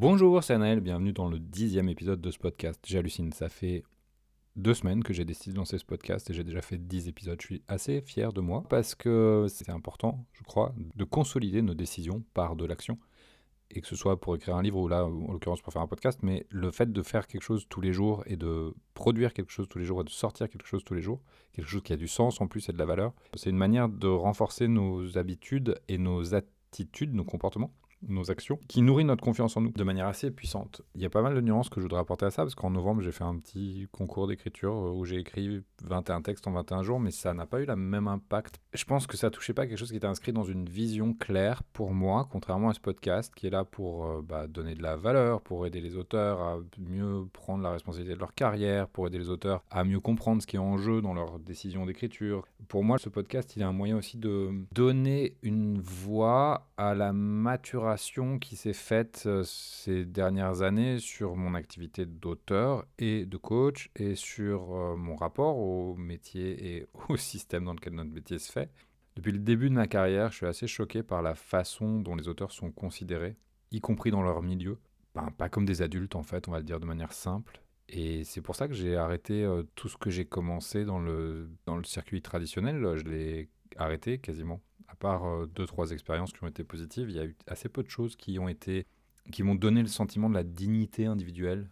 Bonjour, c'est Anaël, bienvenue dans le dixième épisode de ce podcast. J'hallucine, ça fait deux semaines que j'ai décidé de lancer ce podcast et j'ai déjà fait dix épisodes. Je suis assez fier de moi parce que c'est important, je crois, de consolider nos décisions par de l'action. Et que ce soit pour écrire un livre ou là, en l'occurrence pour faire un podcast, mais le fait de faire quelque chose tous les jours et de produire quelque chose tous les jours et de sortir quelque chose tous les jours, quelque chose qui a du sens en plus et de la valeur, c'est une manière de renforcer nos habitudes et nos attitudes, nos comportements nos actions, qui nourrit notre confiance en nous de manière assez puissante. Il y a pas mal de nuances que je voudrais apporter à ça, parce qu'en novembre, j'ai fait un petit concours d'écriture euh, où j'ai écrit 21 textes en 21 jours, mais ça n'a pas eu le même impact. Je pense que ça touchait pas quelque chose qui était inscrit dans une vision claire pour moi, contrairement à ce podcast qui est là pour euh, bah, donner de la valeur, pour aider les auteurs à mieux prendre la responsabilité de leur carrière, pour aider les auteurs à mieux comprendre ce qui est en jeu dans leur décision d'écriture. Pour moi, ce podcast, il est un moyen aussi de donner une voix à la maturation qui s'est faite euh, ces dernières années sur mon activité d'auteur et de coach et sur euh, mon rapport au métier et au système dans lequel notre métier se fait. Depuis le début de ma carrière, je suis assez choqué par la façon dont les auteurs sont considérés, y compris dans leur milieu. Ben, pas comme des adultes en fait, on va le dire de manière simple. Et c'est pour ça que j'ai arrêté euh, tout ce que j'ai commencé dans le, dans le circuit traditionnel. Je l'ai arrêté quasiment part euh, deux, trois expériences qui ont été positives, il y a eu assez peu de choses qui ont été qui m'ont donné le sentiment de la dignité individuelle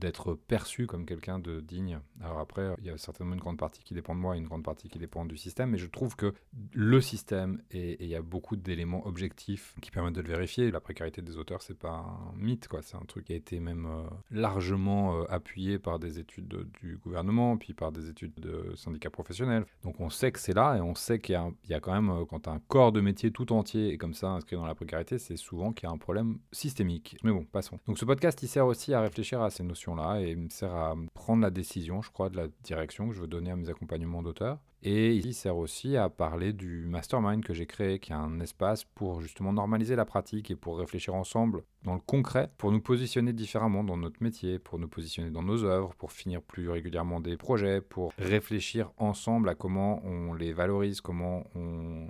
d'être perçu comme quelqu'un de digne. Alors après, il y a certainement une grande partie qui dépend de moi et une grande partie qui dépend du système, mais je trouve que le système, et, il y a beaucoup d'éléments objectifs qui permettent de le vérifier, la précarité des auteurs, c'est pas un mythe, quoi. c'est un truc qui a été même euh, largement euh, appuyé par des études du gouvernement, puis par des études de syndicats professionnels. Donc on sait que c'est là, et on sait qu'il y, a quand même, euh, quand un corps de métier tout entier est comme ça inscrit dans la précarité, c'est souvent qu'il y a un problème systémique. Mais bon, passons. Donc ce podcast, il sert aussi à réfléchir à ces notions là et me sert à prendre la décision, je crois, de la direction que je veux donner à mes accompagnements d'auteurs. Et il sert aussi à parler du mastermind que j'ai créé, qui est un espace pour justement normaliser la pratique et pour réfléchir ensemble dans le concret, pour nous positionner différemment dans notre métier, pour nous positionner dans nos œuvres, pour finir plus régulièrement des projets, pour réfléchir ensemble à comment on les valorise, comment on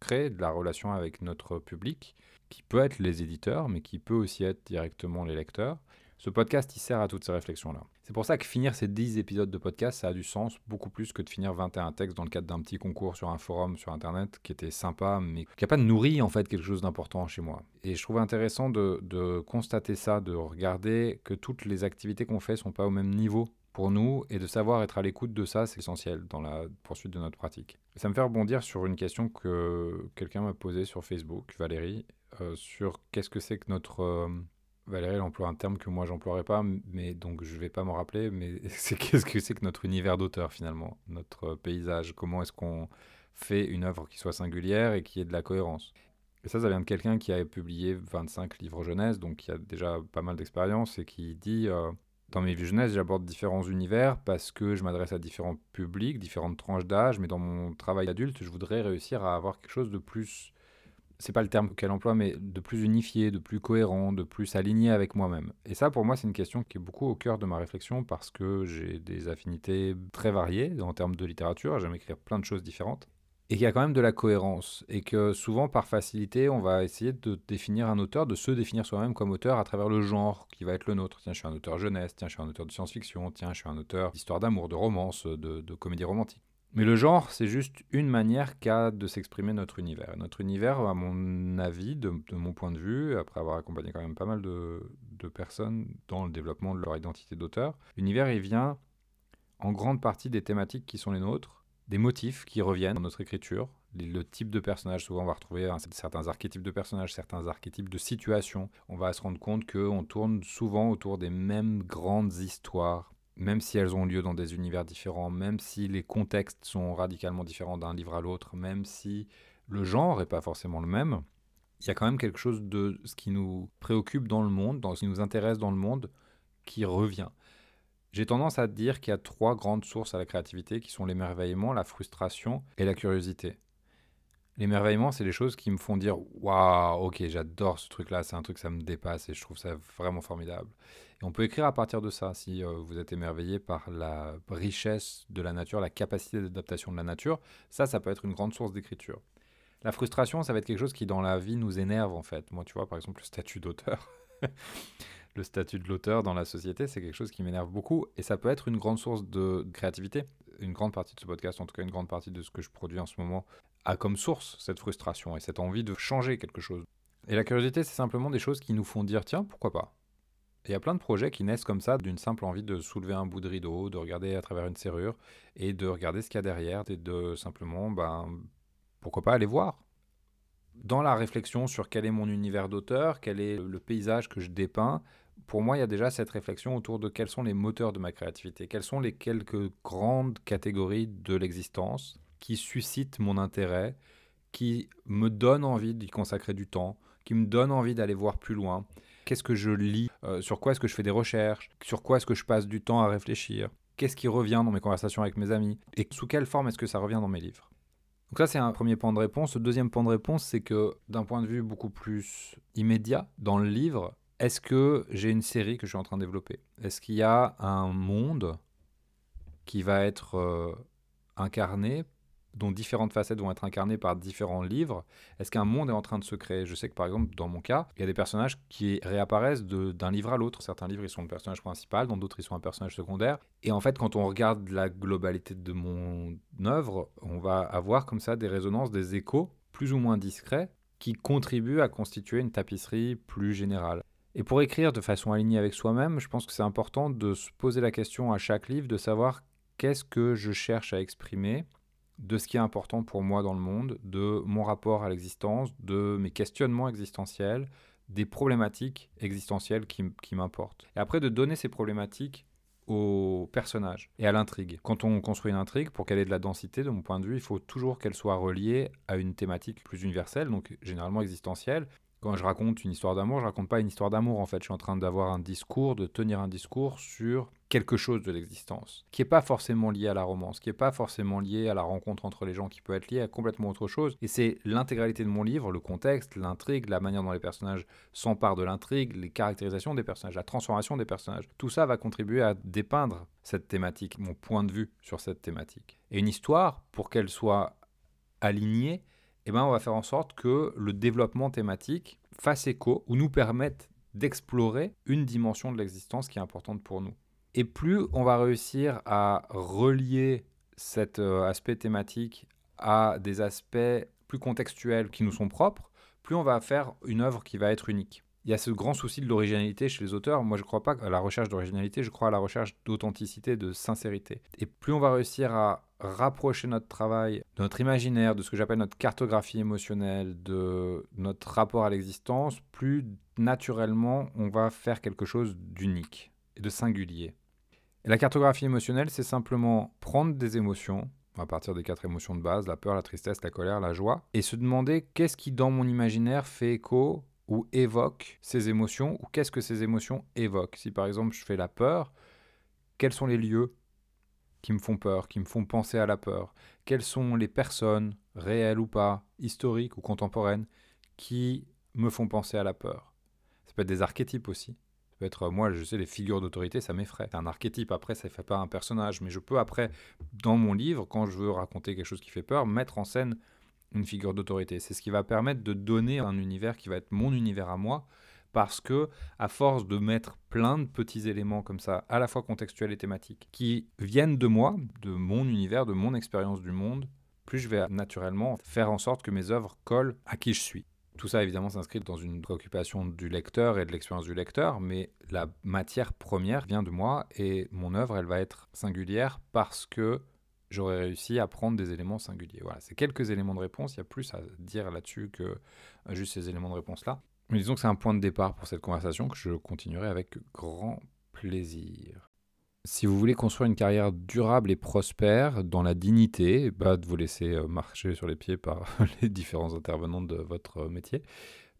crée de la relation avec notre public, qui peut être les éditeurs, mais qui peut aussi être directement les lecteurs. Ce podcast, il sert à toutes ces réflexions-là. C'est pour ça que finir ces 10 épisodes de podcast, ça a du sens beaucoup plus que de finir 21 textes dans le cadre d'un petit concours sur un forum sur Internet qui était sympa, mais qui n'a pas nourri en fait quelque chose d'important chez moi. Et je trouve intéressant de, constater ça, de regarder que toutes les activités qu'on fait sont pas au même niveau pour nous et de savoir être à l'écoute de ça, c'est essentiel dans la poursuite de notre pratique. ça me fait rebondir sur une question que quelqu'un m'a posée sur Facebook, Valérie, euh, sur qu'est-ce que c'est que notre... Euh, Valérie, elle emploie un terme que moi j'emploierais pas, mais donc je vais pas m'en rappeler. Mais c'est qu'est-ce que c'est que notre univers d'auteur finalement, notre paysage? Comment est-ce qu'on fait une œuvre qui soit singulière et qui ait de la cohérence? Et ça, ça vient de quelqu'un qui a publié 25 livres jeunesse, donc qui a déjà pas mal d'expérience et qui dit euh, dans mes vues jeunesse, j'aborde différents univers parce que je m'adresse à différents publics, différentes tranches d'âge, mais dans mon travail adulte, je voudrais réussir à avoir quelque chose de plus c'est pas le terme qu'elle emploie, mais de plus unifié, de plus cohérent, de plus aligné avec moi-même. Et ça, pour moi, c'est une question qui est beaucoup au cœur de ma réflexion parce que j'ai des affinités très variées en termes de littérature, j'aime écrire plein de choses différentes. Et qu'il y a quand même de la cohérence. Et que souvent, par facilité, on va essayer de définir un auteur, de se définir soi-même comme auteur à travers le genre qui va être le nôtre. Tiens, je suis un auteur jeunesse, tiens, je suis un auteur de science-fiction, tiens, je suis un auteur d'histoire d'amour, de romance, de, de comédie romantique. Mais le genre, c'est juste une manière qu'a de s'exprimer notre univers. Notre univers, à mon avis, de, mon point de vue, après avoir accompagné quand même pas mal de, personnes dans le développement de leur identité d'auteur, l'univers, il vient en grande partie des thématiques qui sont les nôtres, des motifs qui reviennent dans notre écriture, le type de personnage, souvent on va retrouver certains archétypes de personnages, certains archétypes de situations. On va se rendre compte qu'on tourne souvent autour des mêmes grandes histoires même si elles ont lieu dans des univers différents, même si les contextes sont radicalement différents d'un livre à l'autre, même si le genre n'est pas forcément le même, il y a quand même quelque chose de ce qui nous préoccupe dans le monde, dans ce qui nous intéresse dans le monde, qui revient. J'ai tendance à dire qu'il y a trois grandes sources à la créativité qui sont l'émerveillement, la frustration et la curiosité. L'émerveillement, c'est les choses qui me font dire Waouh, ok, j'adore ce truc-là, c'est un truc, ça me dépasse et je trouve ça vraiment formidable. Et on peut écrire à partir de ça, si euh, vous êtes émerveillé par la richesse de la nature, la capacité d'adaptation de la nature, ça, ça peut être une grande source d'écriture. La frustration, ça va être quelque chose qui, dans la vie, nous énerve en fait. Moi, tu vois, par exemple, le statut d'auteur. le statut de l'auteur dans la société, c'est quelque chose qui m'énerve beaucoup et ça peut être une grande source de créativité. Une grande partie de ce podcast, en tout cas une grande partie de ce que je produis en ce moment, a comme source cette frustration et cette envie de changer quelque chose. Et la curiosité, c'est simplement des choses qui nous font dire tiens, pourquoi pas? Il y a plein de projets qui naissent comme ça, d'une simple envie de soulever un bout de rideau, de regarder à travers une serrure et de regarder ce qu'il y a derrière et de simplement, ben, pourquoi pas aller voir. Dans la réflexion sur quel est mon univers d'auteur, quel est le paysage que je dépeins, pour moi, il y a déjà cette réflexion autour de quels sont les moteurs de ma créativité, quelles sont les quelques grandes catégories de l'existence qui suscitent mon intérêt, qui me donnent envie d'y consacrer du temps, qui me donnent envie d'aller voir plus loin. Qu'est-ce que je lis? Euh, Sur quoi est-ce que je fais des recherches? Sur quoi est-ce que je passe du temps à réfléchir? Qu'est-ce qui revient dans mes conversations avec mes amis? Et sous quelle forme est-ce que ça revient dans mes livres? Donc ça, c'est un premier point de réponse. Le deuxième point de réponse, c'est que d'un point de vue beaucoup plus immédiat, dans le livre, est-ce que j'ai une série que je suis en train de développer? Est-ce qu'il y a un monde qui va être euh, incarné dont différentes facettes vont être incarnées par différents livres? Est-ce qu'un monde est en train de se créer? Je sais que par exemple, dans mon cas, il y a des personnages qui réapparaissent d'un livre à l'autre. Certains livres, ils sont le personnage principal, dans d'autres, ils sont un personnage secondaire. Et en fait, quand on regarde la globalité de mon œuvre, on va avoir comme ça des résonances, des échos plus ou moins discrets qui contribuent à constituer une tapisserie plus générale. Et pour écrire de façon alignée avec soi-même, je pense que c'est important de se poser la question à chaque livre de savoir qu'est-ce que je cherche à exprimer de ce qui est important pour moi dans le monde, de mon rapport à l'existence, de mes questionnements existentiels, des problématiques existentielles qui, m'importent. Et après, de donner ces problématiques aux personnages et à l'intrigue. Quand on construit une intrigue, pour qu'elle ait de la densité, de mon point de vue, il faut toujours qu'elle soit reliée à une thématique plus universelle, donc généralement existentielle, quand je raconte une histoire d'amour, je raconte pas une histoire d'amour en fait. Je suis en train d'avoir un discours, de tenir un discours sur quelque chose de l'existence, qui n'est pas forcément lié à la romance, qui n'est pas forcément lié à la rencontre entre les gens, qui peut être lié à complètement autre chose. Et c'est l'intégralité de mon livre, le contexte, l'intrigue, la manière dont les personnages s'emparent de l'intrigue, les caractérisations des personnages, la transformation des personnages. Tout ça va contribuer à dépeindre cette thématique, mon point de vue sur cette thématique. Et une histoire, pour qu'elle soit alignée, eh ben, on va faire en sorte que le développement thématique fasse écho ou nous permette d'explorer une dimension de l'existence qui est importante pour nous. Et plus on va réussir à relier cet euh, aspect thématique à des aspects plus contextuels qui nous sont propres, plus on va faire une œuvre qui va être unique il y a ce grand souci de l'originalité chez les auteurs. Moi, je ne crois pas à la recherche d'originalité, je crois à la recherche d'authenticité, de sincérité. Et plus on va réussir à rapprocher notre travail de notre imaginaire, de ce que j'appelle notre cartographie émotionnelle, de notre rapport à l'existence, plus naturellement on va faire quelque chose d'unique et de singulier. Et la cartographie émotionnelle, c'est simplement prendre des émotions, à partir des quatre émotions de base, la peur, la tristesse, la colère, la joie, et se demander qu'est-ce qui dans mon imaginaire fait écho ou évoque ces émotions, ou qu'est-ce que ces émotions évoquent. Si par exemple je fais la peur, quels sont les lieux qui me font peur, qui me font penser à la peur Quelles sont les personnes, réelles ou pas, historiques ou contemporaines, qui me font penser à la peur? Ça peut être des archétypes aussi. Ça peut être, moi, je sais, les figures d'autorité, ça m'effraie. C'est un archétype, après, ça ne fait pas un personnage. Mais je peux, après, dans mon livre, quand je veux raconter quelque chose qui fait peur, mettre en scène une figure d'autorité. C'est ce qui va permettre de donner un univers qui va être mon univers à moi, parce que à force de mettre plein de petits éléments comme ça, à la fois contextuels et thématiques, qui viennent de moi, de mon univers, de mon expérience du monde, plus je vais naturellement faire en sorte que mes œuvres collent à qui je suis. Tout ça, évidemment, s'inscrit dans une préoccupation du lecteur et de l'expérience du lecteur, mais la matière première vient de moi et mon œuvre, elle va être singulière parce que j'aurais réussi à prendre des éléments singuliers. Voilà, c'est quelques éléments de réponse, il y a plus à dire là-dessus que juste ces éléments de réponse-là. Mais disons que c'est un point de départ pour cette conversation que je continuerai avec grand plaisir. Si vous voulez construire une carrière durable et prospère dans la dignité, bah, de vous laisser euh, marcher sur les pieds par les différents intervenants de votre métier,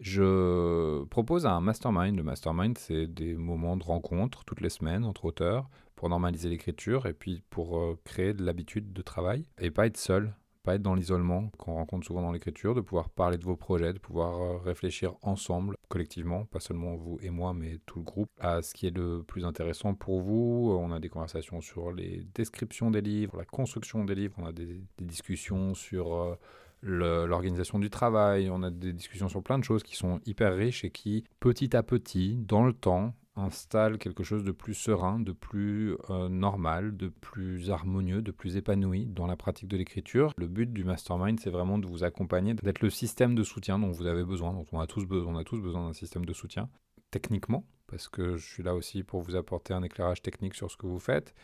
je propose un mastermind. Le mastermind, c'est des moments de rencontre toutes les semaines entre auteurs pour normaliser l'écriture et puis pour euh, créer de l'habitude de travail et pas être seul pas être dans l'isolement qu'on rencontre souvent dans l'écriture, de pouvoir parler de vos projets, de pouvoir euh, réfléchir ensemble, collectivement, pas seulement vous et moi, mais tout le groupe, à ce qui est le plus intéressant pour vous. On a des conversations sur les descriptions des livres, la construction des livres, on a des, discussions sur... Euh, l'organisation du travail, on a des discussions sur plein de choses qui sont hyper riches et qui, petit à petit, dans le temps, installe quelque chose de plus serein, de plus euh, normal, de plus harmonieux, de plus épanoui dans la pratique de l'écriture. Le but du mastermind, c'est vraiment de vous accompagner, d'être le système de soutien dont vous avez besoin, dont on a tous besoin, on a tous besoin d'un système de soutien techniquement, parce que je suis là aussi pour vous apporter un éclairage technique sur ce que vous faites,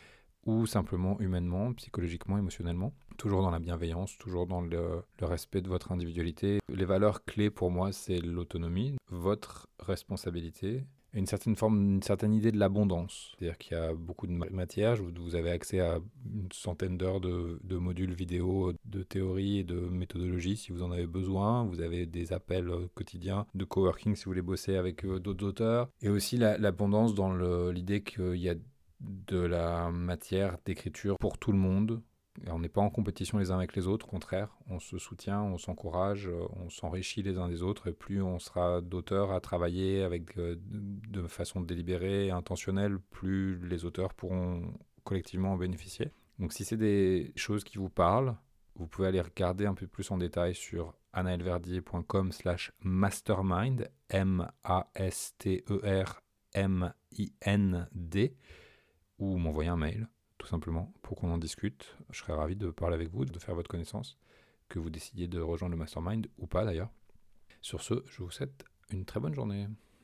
ou simplement humainement, psychologiquement, émotionnellement. Toujours dans la bienveillance, toujours dans le, le respect de votre individualité. Les valeurs clés pour moi, c'est l'autonomie, votre responsabilité, une certaine forme, une certaine idée de l'abondance. C'est-à-dire qu'il y a beaucoup de matière, vous avez accès à une centaine d'heures de, modules vidéo, de théorie et de méthodologie si vous en avez besoin. Vous avez des appels euh, quotidiens de coworking si vous voulez bosser avec euh, d'autres auteurs. Et aussi l'abondance dans l'idée qu'il y a de la matière d'écriture pour tout le monde, on n'est pas en compétition les uns avec les autres, au contraire, on se soutient, on s'encourage, euh, on s'enrichit les uns des autres, et plus on sera d'auteurs à travailler avec euh, de façon délibérée et intentionnelle, plus les auteurs pourront collectivement en bénéficier. Donc si c'est des choses qui vous parlent, vous pouvez aller regarder un peu plus en détail sur anaelverdier.com slash mastermind, M-A-S-T-E-R-M-I-N-D, ou m'envoyer un mail tout simplement, pour qu'on en discute. Je serais ravi de parler avec vous, de faire votre connaissance, que vous décidiez de rejoindre le mastermind ou pas d'ailleurs. Sur ce, je vous souhaite une très bonne journée.